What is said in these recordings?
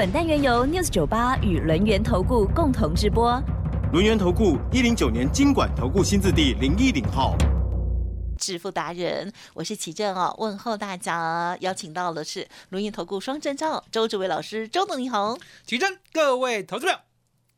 本单元由 News 九八与轮源投顾共同直播。轮源投顾一零九年经管投顾新字第零一零号。致富达人，我是齐正哦，问候大家，邀请到的是轮源投顾双证照周志伟老师，周董你好。齐正，各位投资者，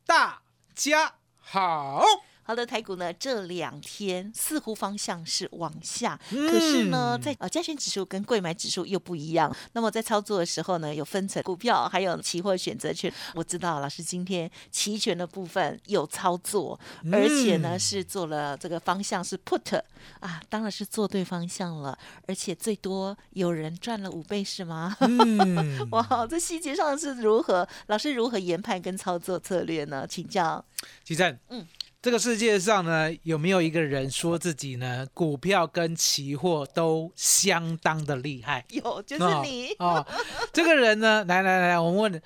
大家好。好的，台股呢这两天似乎方向是往下，可是呢，在呃加权指数跟贵买指数又不一样。那么在操作的时候呢，有分层股票，还有期货选择权。我知道老师今天期权的部分有操作，而且呢是做了这个方向是 put 啊，当然是做对方向了，而且最多有人赚了五倍是吗？嗯，哇，这细节上是如何？老师如何研判跟操作策略呢？请教。齐正，嗯。这个世界上呢，有没有一个人说自己呢，股票跟期货都相当的厉害？有，就是你哦。这个人呢，来来来，我们问，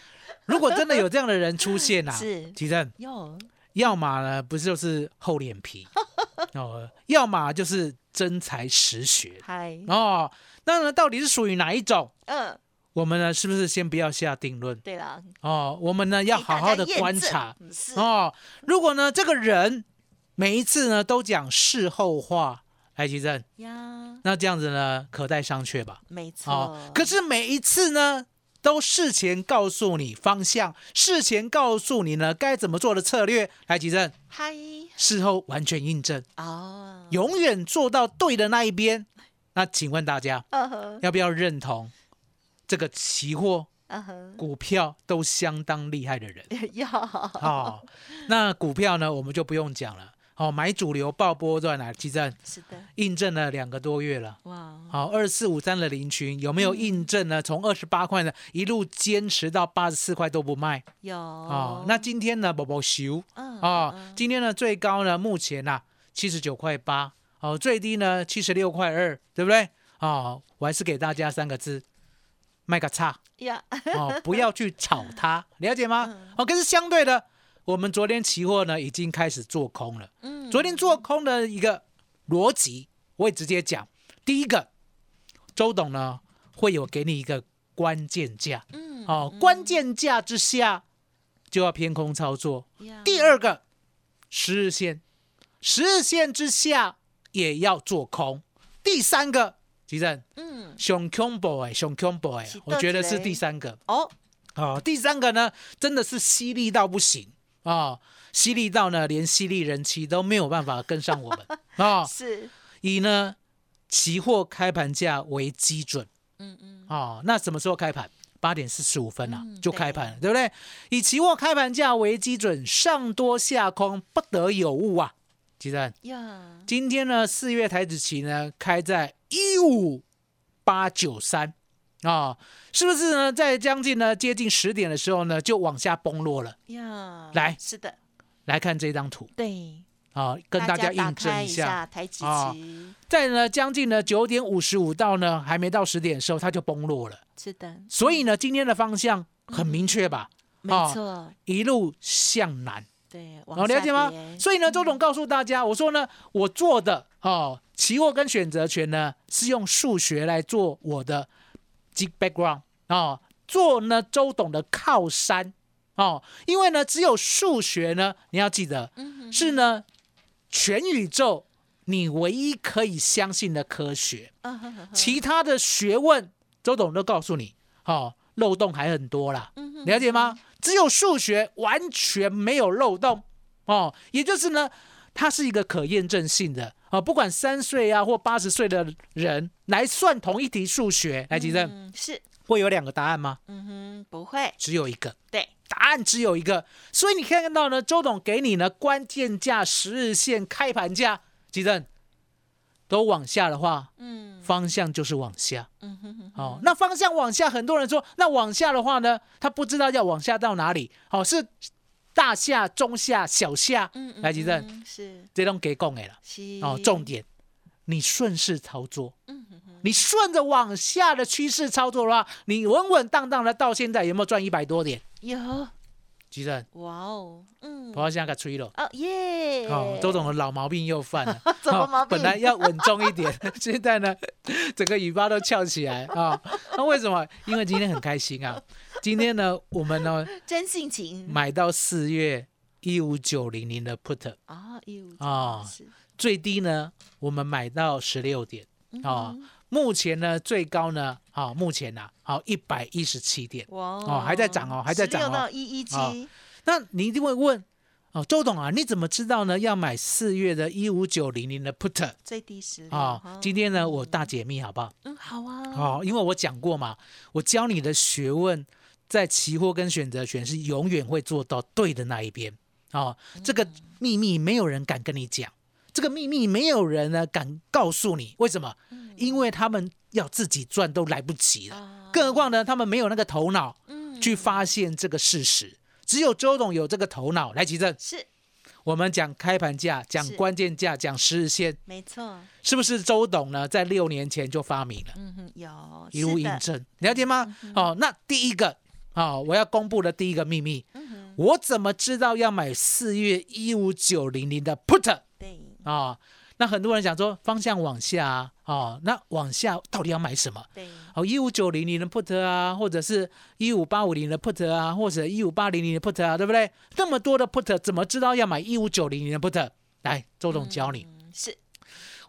如果真的有这样的人出现啊，是吉正，有，要么呢，不就是厚脸皮 哦，要么就是真才实学。嗨，哦，那呢，到底是属于哪一种？嗯。我们呢，是不是先不要下定论？对了，哦，我们呢要好好的观察哦。如果呢这个人每一次呢都讲事后话，来吉正呀，那这样子呢可待商榷吧。没错。可是每一次呢都事前告诉你方向，事前告诉你呢该怎么做的策略，来吉正，嗨，事后完全印证哦，永远做到对的那一边。那请问大家，要不要认同？这个期货、股票都相当厉害的人，要哦。那股票呢，我们就不用讲了。哦，买主流爆波段来基站，是的，印证了两个多月了。哇，好，二四五三的林群有没有印证呢？从二十八块呢，一路坚持到八十四块都不卖。有哦，那今天呢，宝宝修，哦，今天呢最高呢，目前呢七十九块八，哦，最低呢七十六块二，对不对？哦，我还是给大家三个字。卖个差呀，哦，不要去炒它，了解吗？哦，可是相对的，我们昨天期货呢已经开始做空了。嗯，昨天做空的一个逻辑，我也直接讲。第一个，周董呢会有给你一个关键价，嗯，哦，关键价之下就要偏空操作。第二个，十日线，十日线之下也要做空。第三个。吉正，嗯，熊 combo 哎，熊 combo 哎，我觉得是第三个。哦，哦，第三个呢，真的是犀利到不行啊，犀利到呢，连犀利人气都没有办法跟上我们 啊，是。以呢期货开盘价为基准，嗯嗯，哦，那什么时候开盘？八点四十五分啊，就开盘了，对。不对？以期货开盘价为基准，上多下空不得有误啊。吉正。呀，今天呢，四月台子期呢开在一五八九三啊，是不是呢？在将近呢接近十点的时候呢，就往下崩落了呀。来，是的，来看这张图，对，啊，跟大家印证一下台在呢将近呢九点五十五到呢还没到十点的时候，它就崩落了。是的，所以呢，今天的方向很明确吧？没错，一路向南。对，好了解吗？所以呢，周总告诉大家，我说呢，我做的哦，期货跟选择权呢，是用数学来做我的基 background 哦，做呢周董的靠山哦，因为呢，只有数学呢，你要记得，是呢全宇宙你唯一可以相信的科学，其他的学问，周董都告诉你，哦，漏洞还很多啦，了解吗？只有数学完全没有漏洞哦，也就是呢，它是一个可验证性的啊，不管三岁啊或八十岁的人来算同一题数学，来，吉正是会有两个答案吗？嗯哼，不会，只有一个。对，答案只有一个。所以你看到呢，周董给你呢关键价、十日线、开盘价，吉正都往下的话，嗯，方向就是往下。嗯哼哼，哦，那方向往下，很多人说，那往下的话呢，他不知道要往下到哪里。哦，是大下、中下、小下，嗯嗯来吉正，嗯是这种给供的了。是哦，重点，你顺势操作，嗯哼哼你顺着往下的趋势操作的话，你稳稳当当的到现在有没有赚一百多点？有吉正，哇哦，嗯我要现在给吹了。哦耶，哦，周总的老毛病又犯了。什么哦毛病本来要稳重一点，现在呢，整个尾巴都翘起来啊、那为什么？因为今天很开心啊。今天呢，我们呢 真性情。买到四月一五九零零的 put，啊，一五啊最低呢我们买到十六点。啊、嗯目前呢最高呢，啊、目前呐、好一百一十七点。哇哦。还在涨哦还在涨哦。16到一一七。哦那你一定会问哦，周董啊，你怎么知道呢？要买四月的一五九零零的 put 最低十啊、六今天呢我大解密好不好？嗯好啊。哦，因为我讲过嘛，我教你的学问在期货跟选择权是永远会做到对的那一边。哦，这个秘密没有人敢跟你讲，这个秘密没有人呢敢告诉你，为什么？因为他们要自己赚都来不及了，啊更何况呢，他们没有那个头脑嗯去发现这个事实。只有周董有这个头脑来提正。是我们讲开盘价，讲关键价，讲十日线，没错，是不是周董呢？在六年前就发明了？嗯哼有一路印证，了解吗？哦，那第一个，哦，我要公布的第一个秘密，嗯我怎么知道要买四月一五九零零的 put 啊、对那很多人想说方向往下啊，哦，那往下到底要买什么？对哦，一五九零零的 put 啊，或者是一五八五零的 put 啊，或者一五八零零的 put 啊，对不对？那么多的 put，怎么知道要买一五九零零的 put？来，周董教你。嗯是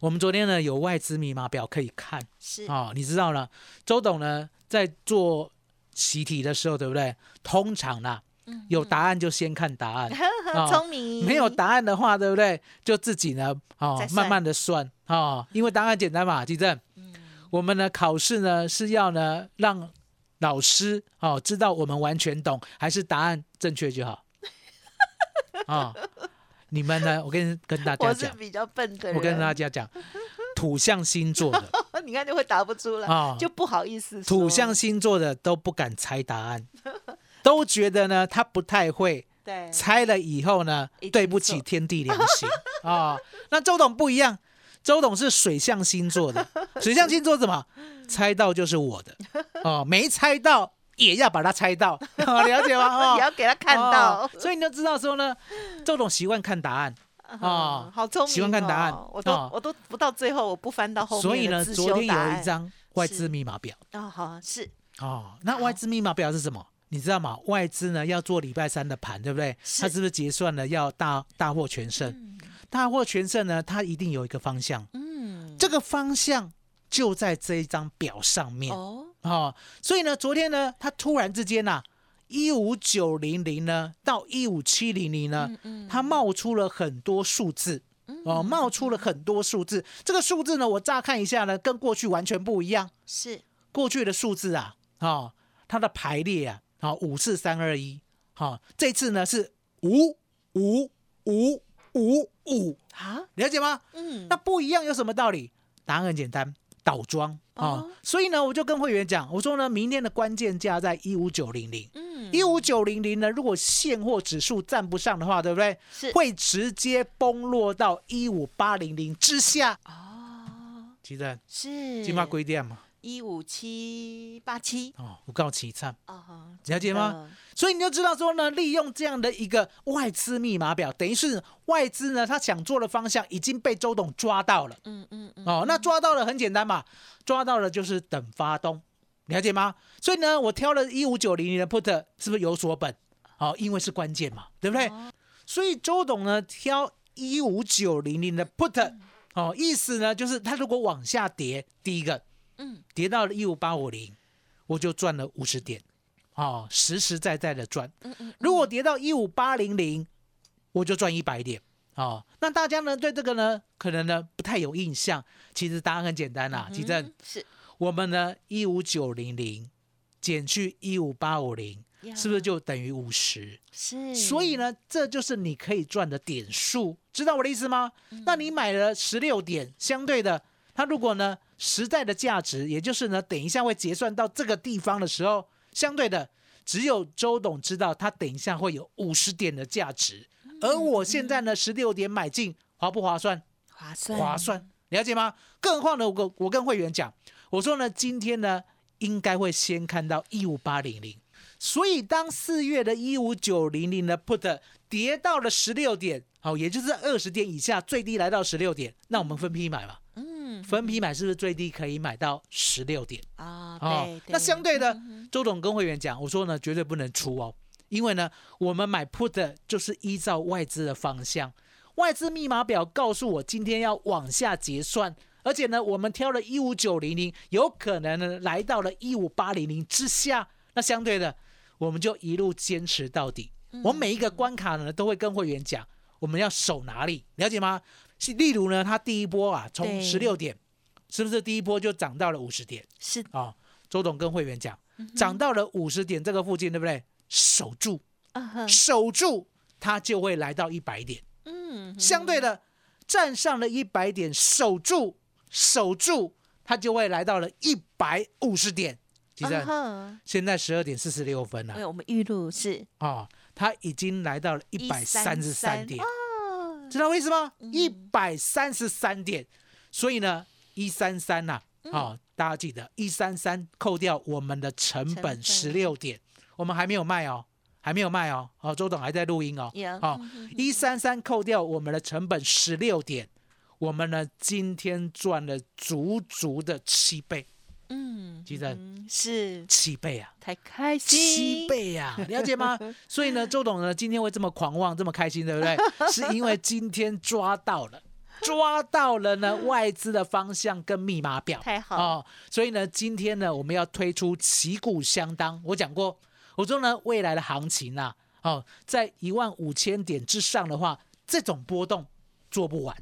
我们昨天呢有外资密码表可以看。是哦，你知道呢？周董呢在做习题的时候，对不对？通常啦，有答案就先看答案，哦聪明没有答案的话，对不对？就自己呢，哦慢慢的算哦，因为答案简单嘛，地震。嗯。我们呢考试呢是要呢让老师哦知道我们完全懂，还是答案正确就好。啊、你们呢？我跟跟大家讲，我是比较笨的人，我跟大家讲，土象星座的你看就会答不出来，啊，就不好意思土象星座的都不敢猜答案，都觉得呢他不太会，对猜了以后呢对不起天地良心 啊、那周董不一样，周董是水象星座的，水象星座怎么猜到就是我的哦，没猜到也要把它猜到，哦了解吗？也哦，要给他看到哦，所以你就知道说呢，周董习惯看答案。哦嗯好聪明哦，喜欢看答案我都哦我都不到最后我不翻到后面所以呢，昨天有一张外资密码表。哦，好是哦，那外资密码表是什么？你知道吗？外资呢要做礼拜三的盘，对不对？它是不是结算了要大大获全胜？大获全胜呢，它一定有一个方向，嗯这个方向就在这一张表上面哦哦所以呢，昨天呢，它突然之间呐、一五九零零呢到一五七零零呢，嗯它冒出了很多数字。哦，冒出了很多数字。这个数字呢，我乍看一下呢，跟过去完全不一样。是过去的数字啊，哦，它的排列啊，好、五四三二一，好，这次呢是五五五五五，啊了解吗？嗯那不一样有什么道理？答案很简单，倒装啊、哦所以呢，我就跟会员讲，我说呢，明天的关键价在一五九零零。嗯一五九零零呢，如果现货指数站不上的话，对不对？是会直接崩落到一五八零零之下。哦其实是金马规定嘛，一五七八七哦，我告诉你惨。哦，了解吗？所以你就知道说呢，利用这样的一个外资密码表，等于是外资呢，他想做的方向已经被周董抓到了。嗯嗯嗯哦，那抓到了很简单嘛，抓到了就是等发动，了解吗？所以呢，我挑了一五九零零的 put，是不是有所本？哦，因为是关键嘛，对不对？所以周董呢挑一五九零零的 put，哦，意思呢就是他如果往下跌，第一个嗯跌到了一五八五零，我就赚了五十点，哦，实实在在的赚。嗯嗯如果跌到一五八零零，我就赚一百点。哦，那大家呢对这个呢可能呢不太有印象，其实答案很简单啦、其正嗯是我们呢一五九零零减去一五八五零，是不是就等于五十？是？所以呢，这就是你可以赚的点数，知道我的意思吗？那你买了十六点，相对的，它如果呢实在的价值，也就是呢，等一下会结算到这个地方的时候，相对的，只有周董知道他等一下会有五十点的价值，而我现在呢，十六点买进，划不划算？划算，划算，了解吗？更何况呢，我跟我跟会员讲，我说呢，今天呢，应该会先看到一五八零零，所以当四月的一五九零零的 put 跌到了十六点，好，也就是二十点以下，最低来到十六点，那我们分批买嘛，嗯。分批买是不是最低可以买到十六点？啊，那相对的嗯，周董跟会员讲，我说呢，绝对不能出哦，因为呢，我们买 put 就是依照外资的方向，外资密码表告诉我今天要往下结算，而且呢，我们挑了一五九零零，有可能呢来到了一五八零零之下，那相对的，我们就一路坚持到底。我每一个关卡呢，都会跟会员讲，我们要守哪里，了解吗？是例如呢，它第一波啊，从十六点，是不是第一波就涨到了五十点？是啊、周董跟会员讲，嗯涨到了五十点这个附近，对不对？守住，守住，它就会来到一百点。嗯，相对的，站上了一百点，守住，守住，它就会来到了一百五十点。其实、啊哈现在十二点四十六分了对，我们预录是。哦、它已经来到了一百三十三133点，哦，知道为什么？嗯。一百三十三点，所以呢，一三三呐，嗯。好、大家记得一三三扣掉我们的成成本。本十六点，我们还没有卖哦，还没有卖哦，哦，周董还在录音哦，有好一三三扣掉我们的成本十六点，我们呢今天赚了足足的七倍，嗯，记得嗯是七倍啊！太开心，七倍呀、了解吗？所以呢，周董呢今天会这么狂妄、这么开心，对不对？是因为今天抓到了，抓到了呢外资的方向跟密码表，太好哦。所以呢，今天呢我们要推出旗鼓相当。我讲过，我说呢未来的行情啊，哦，在一万五千点之上的话，这种波动做不完。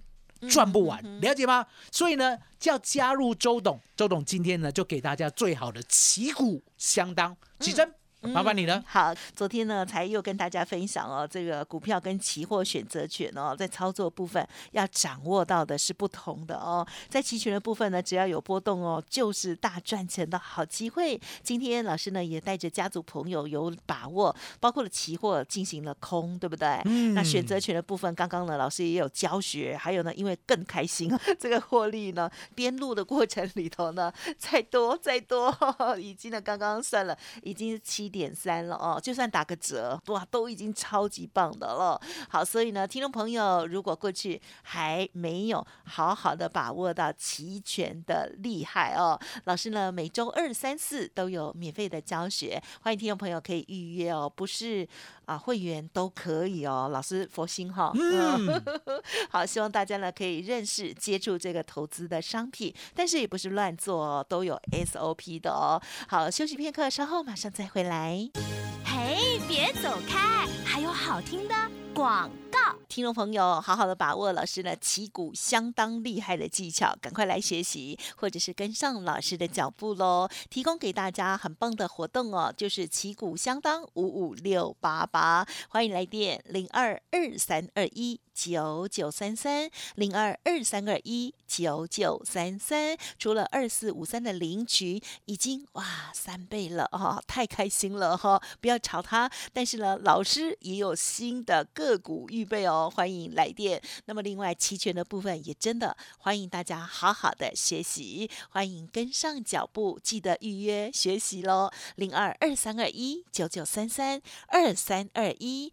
赚不完，了解吗？所以呢，要加入周董，周董今天呢就给大家最好的旗鼓相当。奇珍，麻烦你了嗯。好，昨天呢才又跟大家分享哦，这个股票跟期货选择权哦，在操作部分要掌握到的是不同的哦。在期权的部分呢，只要有波动哦，就是大赚钱的好机会。今天老师呢也带着家族朋友有把握，包括了期货进行了空，对不对？嗯那选择权的部分，刚刚呢老师也有教学，还有呢，因为更开心，这个获利呢边录的过程里头呢，再多再多，已经呢刚刚算了，已经是七点三了哦，就算打个折，哇，都已经超级棒的了。好，所以呢，听众朋友，如果过去还没有好好的把握到期权的厉害哦，老师呢每周二、三、四都有免费的教学，欢迎听众朋友可以预约哦，不是啊会员都可以哦，老师佛心哈、嗯，好，希望大家呢可以认识、接触这个投资的商品，但是也不是乱做哦，都有 SOP 的哦。好，休息片刻，稍后马上再回来。嘿，别走开，还有好听的广告。听众朋友，好好的把握老师呢旗鼓相当厉害的技巧，赶快来学习，或者是跟上老师的脚步喽。提供给大家很棒的活动哦，就是旗鼓相当五五六八八，欢迎来电零二二三二一。九九三三零二二三二一九九三三，除了二四五三的领取已经哇三倍了哦，太开心了哈、哦！不要吵他，但是呢，老师也有新的个股预备哦，欢迎来电。那么另外期权的部分也真的欢迎大家好好的学习，欢迎跟上脚步，记得预约学习喽，零二二三二一九九三三二三二一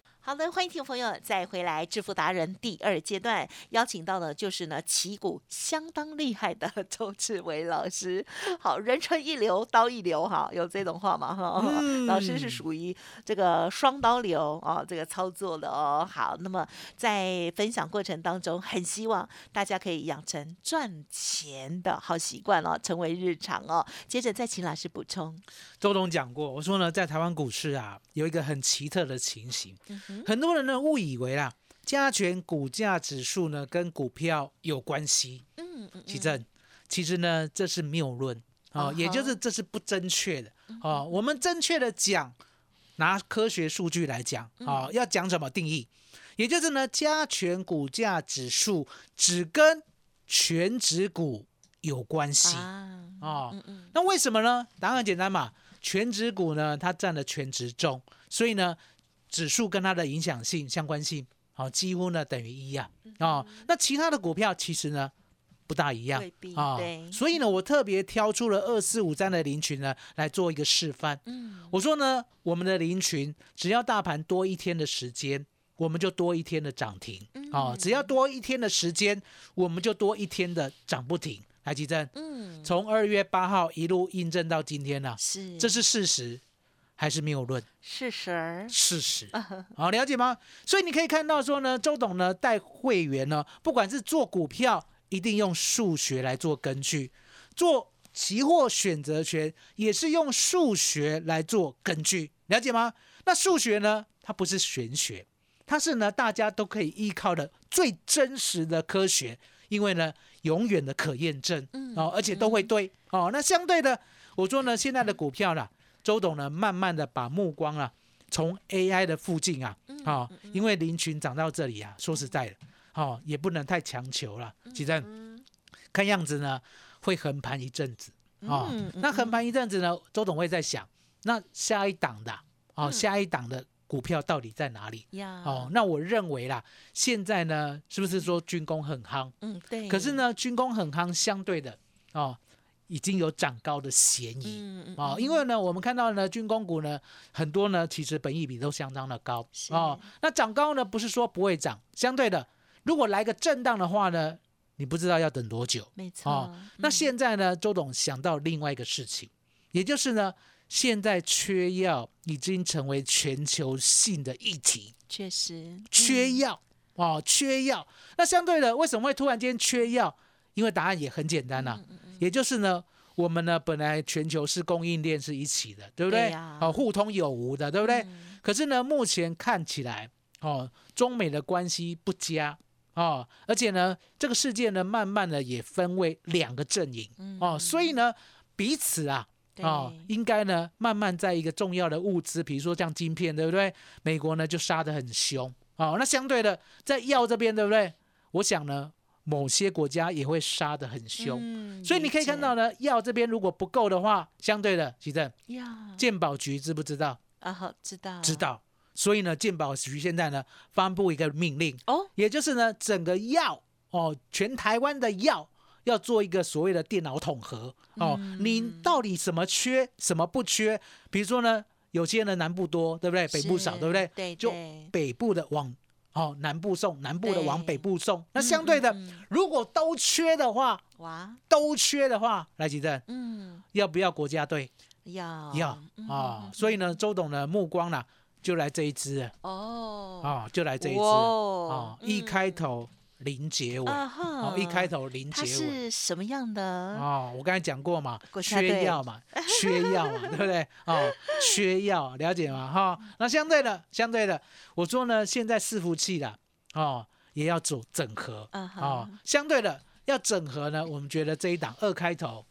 好的，欢迎听众朋友再回来《致富达人》第二阶段，邀请到的就是呢旗鼓相当厉害的周志伟老师。好，人称一流，刀一流，哈，有这种话吗？哈、嗯老师是属于这个双刀流啊、这个操作的哦。好，那么在分享过程当中，很希望大家可以养成赚钱的好习惯哦，成为日常哦。接着再请老师补充。周董讲过，我说呢，在台湾股市啊，有一个很奇特的情形，嗯哼，很多人呢误以为啦，加权股价指数呢跟股票有关系。嗯嗯其正，其实呢这是谬论嗯哦，也就是这是不正确的哦。我们正确的讲，拿科学数据来讲嗯啊、要讲什么定义？也就是呢，加权股价指数只跟全指股有关系啊，哦。嗯嗯，那为什么呢？答案很简单嘛，全指股呢，它占了全指重，所以呢，指数跟它的影响性、相关性，好、几乎呢等于一啊。哦，那其他的股票其实呢不大一样。啊、对。所以呢，我特别挑出了二四五三的林群呢来做一个示范。嗯，我说呢，我们的林群只要大盘多一天的时间。我们就多一天的涨停。啊、只要多一天的时间，我们就多一天的涨不停。来，吉正，嗯，从二月八号一路印证到今天了、是，这是事实还是谬论？事实儿，事实，好了解吗？所以你可以看到说呢，周董呢带会员呢，不管是做股票，一定用数学来做根据；做期货选择权也是用数学来做根据，了解吗？那数学呢，它不是玄学，它是呢大家都可以依靠的最真实的科学，因为呢永远的可验证嗯哦，而且都会对哦。那相对的，我说呢，现在的股票啦，周董呢慢慢的把目光啊从 AI 的附近啊，嗯啊、因为林群涨到这里啊，说实在的，哦，也不能太强求了，其实嗯。看样子呢会横盘一阵子啊、嗯嗯那横盘一阵子呢，周董会在想，那下一档的哦，嗯。下一档的股票到底在哪里？呀，哦，，那我认为啦，现在呢，是不是说军工很夯？嗯，对，可是，呢，军工很夯，相对的哦，已经有涨高的嫌疑。嗯嗯哦，因为呢，我们看到呢，军工股呢，很多呢，其实本益比都相当的高啊哦。那涨高呢，不是说不会涨，相对的，如果来个震荡的话呢，你不知道要等多久没错，哦。那嗯现在呢，周董想到另外一个事情，也就是呢，现在缺药已经成为全球性的议题，确实缺药哦，缺药。那相对的，为什么会突然间缺药？因为答案也很简单呐、嗯也就是呢，我们呢本来全球是供应链是一起的，对不对？对呀哦，互通有无的，对不对？嗯可是呢，目前看起来哦，中美的关系不佳哦，而且呢，这个世界呢，慢慢的也分为两个阵营哦，所以呢，彼此啊。哦，应该呢，慢慢在一个重要的物资，比如说像晶片，对不对？美国呢就杀得很凶哦。那相对的，在药这边，对不对？我想呢，某些国家也会杀得很凶。嗯所以你可以看到呢，药这边如果不够的话，相对的，其正健保局知不知道？啊，好，知道，知道。所以呢，健保局现在呢发布一个命令，哦，也就是呢，整个药哦，全台湾的药要做一个所谓的电脑统合哦，你到底什么缺，什么不缺？比如说呢，有些呢南部多，对不对？北部少，对不对？对就北部的往哦南部送，南部的往北部送。那相对的，如果都缺的话，哇，都缺的话，来吉正。嗯，要不要国家队？要。要。嗯啊、所以呢，周董的目光呢就来这一支哦。哦，啊、就来这一支。啊、哦。一开嗯。头零结尾，哦，一开头零它结尾。是什么样的？哦，我刚才讲过嘛，缺药嘛，缺药嘛，对不对？哦，缺药，了解吗？哈、那相对的，相对的，我说呢，现在伺服器啦，哦，也要做整合，哦，相对的要整合呢，我们觉得这一档二开头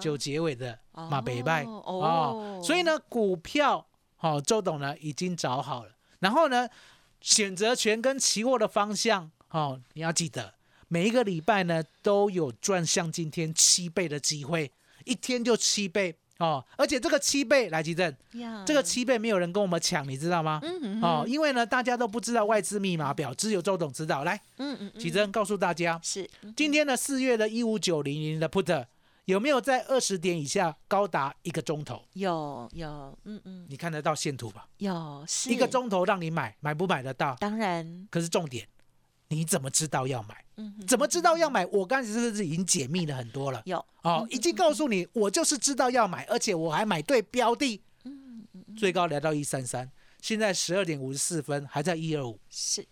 九结尾的马北拜哦哦，所以呢，股票哦，周董呢已经找好了，然后呢，选择权跟期货的方向哦，你要记得每一个礼拜呢都有赚像今天七倍的机会，一天就七倍哦，而且这个七倍来吉正，呀这个七倍没有人跟我们抢，你知道吗？嗯哦，因为呢大家都不知道外资密码表，只有周董知道。来，嗯嗯嗯吉正告诉大家，是嗯今天的四月的一五九零零的 put 有没有在二十点以下高达一个钟头？有有，嗯嗯，你看得到线图吧？有是一个，钟头让你买，买不买得到？当然，可是重点，你怎么知道要买？嗯，怎么知道要买？我刚才是不是已经解密了很多了？有哦，已经告诉你，我就是知道要买，而且我还买对标的，嗯最高来到一三三，现在十二点五十四分还在一二五，是，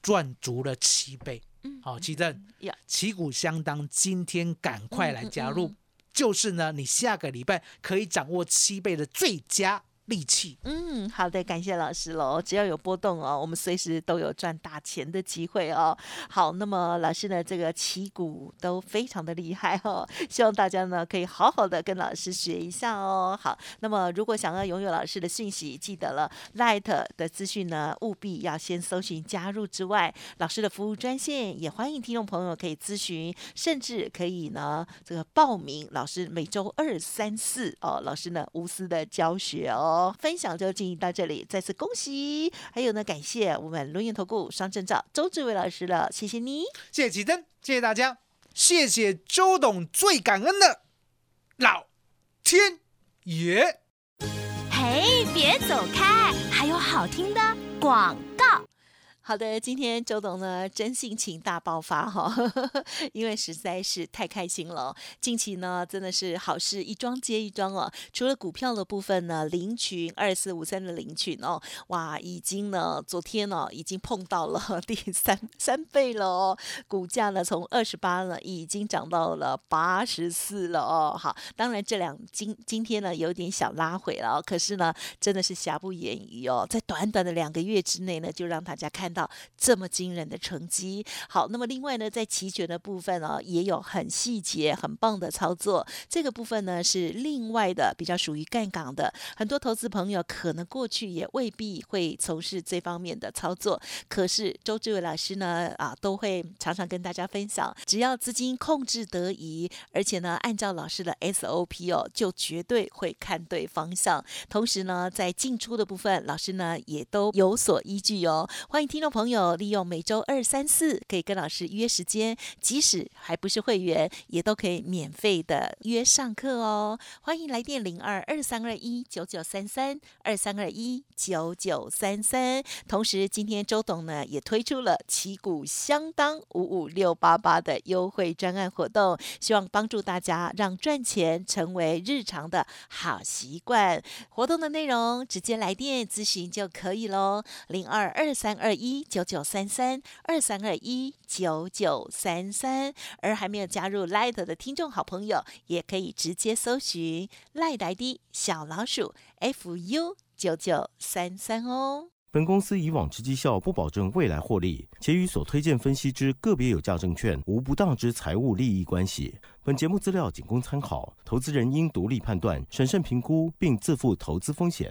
赚足了七倍。嗯好，奇正呀，旗鼓相当，今天赶快来加入，就是呢，你下个礼拜可以掌握七倍的最佳利器。嗯，好的，感谢老师喽。只要有波动哦，我们随时都有赚大钱的机会哦。好，那么老师呢，这个旗鼓都非常的厉害哦，希望大家呢可以好好的跟老师学一下哦。好，那么如果想要拥有老师的讯息，记得了 Light 的资讯呢，务必要先搜寻加入之外，老师的服务专线也欢迎听众朋友可以咨询，甚至可以呢这个报名老师每周二、三、四哦，老师呢无私的教学哦。分享就进行到这里，再次恭喜，还有呢感谢我们轮研投顾双证照周志伟老师了，谢谢你。谢谢奇珍，谢谢大家，谢谢周董，最感恩的老天爷。嘿，别走开，还有好听的广告。好的，今天周董呢真性情大爆发哈，因为实在是太开心了。近期呢真的是好事一桩接一桩哦。除了股票的部分呢，零群二四五三的零群哦，哇，已经呢昨天呢已经碰到了 第三三倍了哦，股价呢从二十八呢已经涨到了八十四了哦。好，当然这两今今天呢有点小拉回了、哦，可是呢真的是瑕不掩瑜哦，在短短的两个月之内呢，就让大家看到这么惊人的成绩。好，那么另外呢，在期权的部分呢，也有很细节、很棒的操作。这个部分呢是另外的，比较属于干港的。很多投资朋友可能过去也未必会从事这方面的操作，可是周志伟老师呢啊，都会常常跟大家分享，只要资金控制得宜，而且呢按照老师的 SOP 哦，就绝对会看对方向。同时呢，在进出的部分，老师呢也都有所依据哦。欢迎听听众朋友利用每周二、三、四可以跟老师约时间，即使还不是会员，也都可以免费的约上课哦。欢迎来电零二二三二一九九三三二三二一九九三三。同时，今天周董呢也推出了旗鼓相当五五六八八的优惠专案活动，希望帮助大家让赚钱成为日常的好习惯。活动的内容直接来电咨询就可以喽，零二二三二一九九三三二三二一九九三三。而还没有加入赖德的听众好朋友，也可以直接搜寻 Light ID 小老鼠 fu 九九三三哦。本公司以往之绩效不保证未来获利，且与所推荐分析之个别有价证券无不当之财务利益关系。本节目资料仅供参考，投资人应独立判断、审慎评估，并自负投资风险。